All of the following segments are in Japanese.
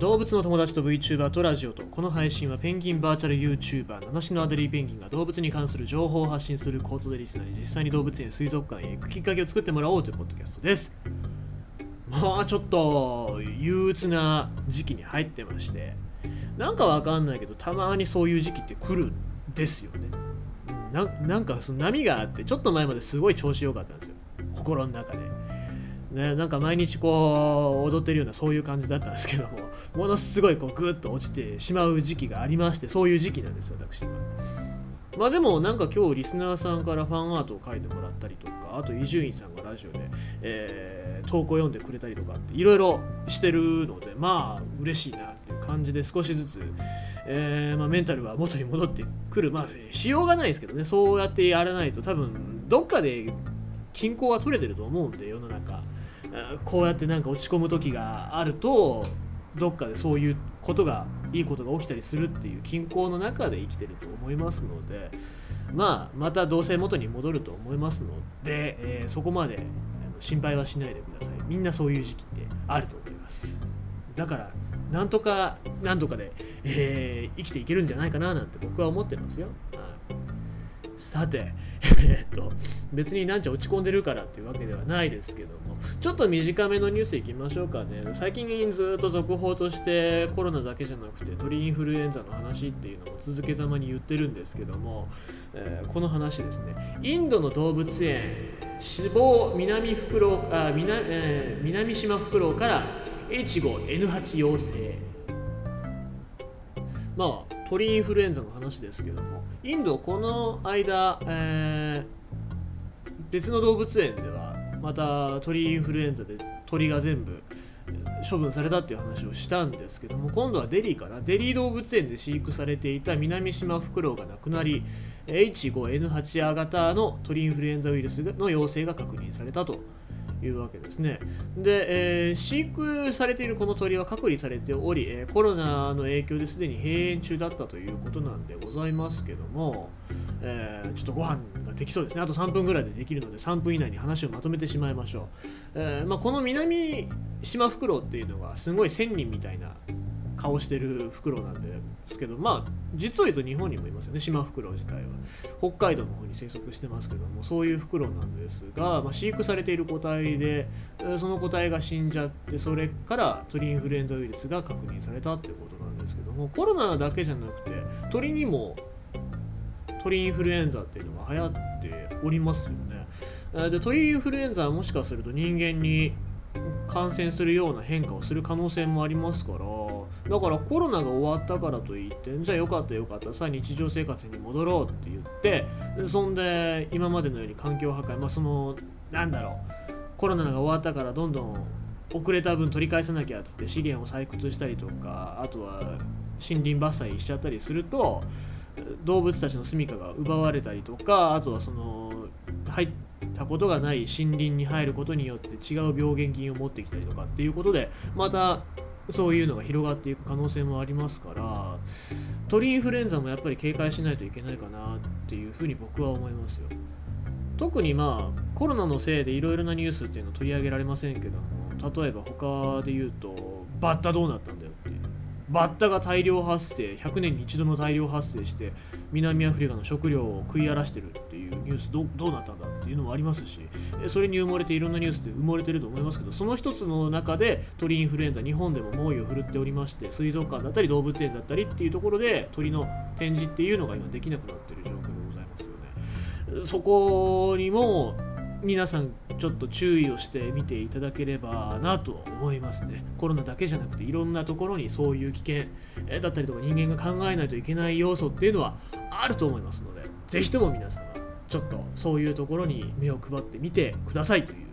動物の友達と VTuber とラジオとこの配信はペンギンバーチャル YouTuber 七種のアデリーペンギンが動物に関する情報を発信するコートでリスナーに実際に動物園水族館へ行くきっかけを作ってもらおうというポッドキャストです。まあちょっと憂鬱な時期に入ってましてなんかわかんないけどたまにそういう時期って来るんですよね。ななんかその波があってちょっと前まですごい調子良かったんですよ。心の中で。ね、なんか毎日こう踊ってるようなそういう感じだったんですけども ものすごいこうグッと落ちてしまう時期がありましてそういう時期なんですよ私は。まあでもなんか今日リスナーさんからファンアートを書いてもらったりとかあと伊集院さんがラジオで、えー、投稿読んでくれたりとかっていろいろしてるのでまあ嬉しいなっていう感じで少しずつ、えーまあ、メンタルは元に戻ってくる。まあしようがないですけどねそうやってやらないと多分どっかで均衡は取れてると思うんで世の中。こうやってなんか落ち込む時があるとどっかでそういうことがいいことが起きたりするっていう均衡の中で生きてると思いますのでまあまたどうせ元に戻ると思いますので、えー、そこまで心配はしないでください。みんなそういう時期ってあると思います。だからなんとかなんとかで、えー、生きていけるんじゃないかななんて僕は思ってますよ、さて、えっと、別になんちゃ落ち込んでるからっていうわけではないですけども、ちょっと短めのニュースいきましょうかね。最近ずっと続報としてコロナだけじゃなくて鳥インフルエンザの話っていうのを続けざまに言ってるんですけども、えー、この話ですね。インドの動物園、死亡南フクロウあ南,、えー、南島フクロウから H5N8 陽性。まあ鳥インフルエンザの話ですけどもインドこの間、えー、別の動物園ではまた鳥インフルエンザで鳥が全部処分されたっていう話をしたんですけども今度はデリーかな。デリー動物園で飼育されていた南島フクロウが亡くなり H5N8A 型の鳥インフルエンザウイルスの陽性が確認されたと。いうわけですね。で、えー、飼育されているこの鳥は隔離されており、えー、コロナの影響ですでに閉園中だったということなんでございますけども、えー、ちょっとご飯ができそうですね。あと3分ぐらいでできるので、3分以内に話をまとめてしまいましょう。えまあ、この南シマフクロウっていうのがすごい仙人みたいな顔してるフクロウなんですけどまあ実を言うと日本にもいますよねシマフクロウ自体は。北海道の方に生息してますけどもそういうフクロウなんですが、まあ、飼育されている個体でその個体が死んじゃってそれから鳥インフルエンザウイルスが確認されたっていうことなんですけどもコロナだけじゃなくて鳥にも鳥インフルエンザっていうのが流行っておりますよね。で鳥インフルエンザはもしかすると人間に感染するような変化をする可能性もありますからだからコロナが終わったからといってじゃあよかったよかった。さあ日常生活に戻ろうって言ってそんで今までのように環境破壊まあそのなんだろう。コロナが終わったからどんどん遅れた分取り返さなきゃっつって資源を採掘したりとかあとは森林伐採しちゃったりすると動物たちの住処が奪われたりとかあとはその入ったことがない森林に入ることによって違う病原菌を持ってきたりとかっていうことでまたそういうのが広がっていく可能性もありますから鳥インフルエンザもやっぱり警戒しないといけないかなっていうふうに僕は思いますよ。特にまあコロナのせいでいろいろなニュースっていうのを取り上げられませんけども例えば他で言うとバッタどうなったんだよっていう。バッタが大量発生100年に一度の大量発生して南アフリカの食料を食い荒らしてるっていうニュースどどうなったんだっていうのもありますしそれに埋もれていろんなニュースで埋もれてると思いますけどその一つの中で鳥インフルエンザ日本でも猛威を振るっておりまして水族館だったり動物園だったりっていうところで鳥の展示っていうのが今できなくなってる状況でございますよね。そこにも皆さんちょっと注意をして見ていただければなと思いますね。コロナだけじゃなくていろんなところにそういう危険だったりとか人間が考えないといけない要素っていうのはあると思いますので是非とも皆様ちょっとそういうところに目を配ってみてくださいという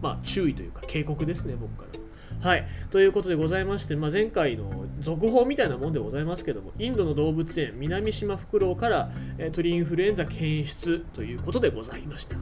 まあ注意というか警告ですね僕から。はい。ということでございまして、まあ、前回の続報みたいなもんでございますけども、インドの動物園南島フクロウから、え鳥インフルエンザ検出ということでございました。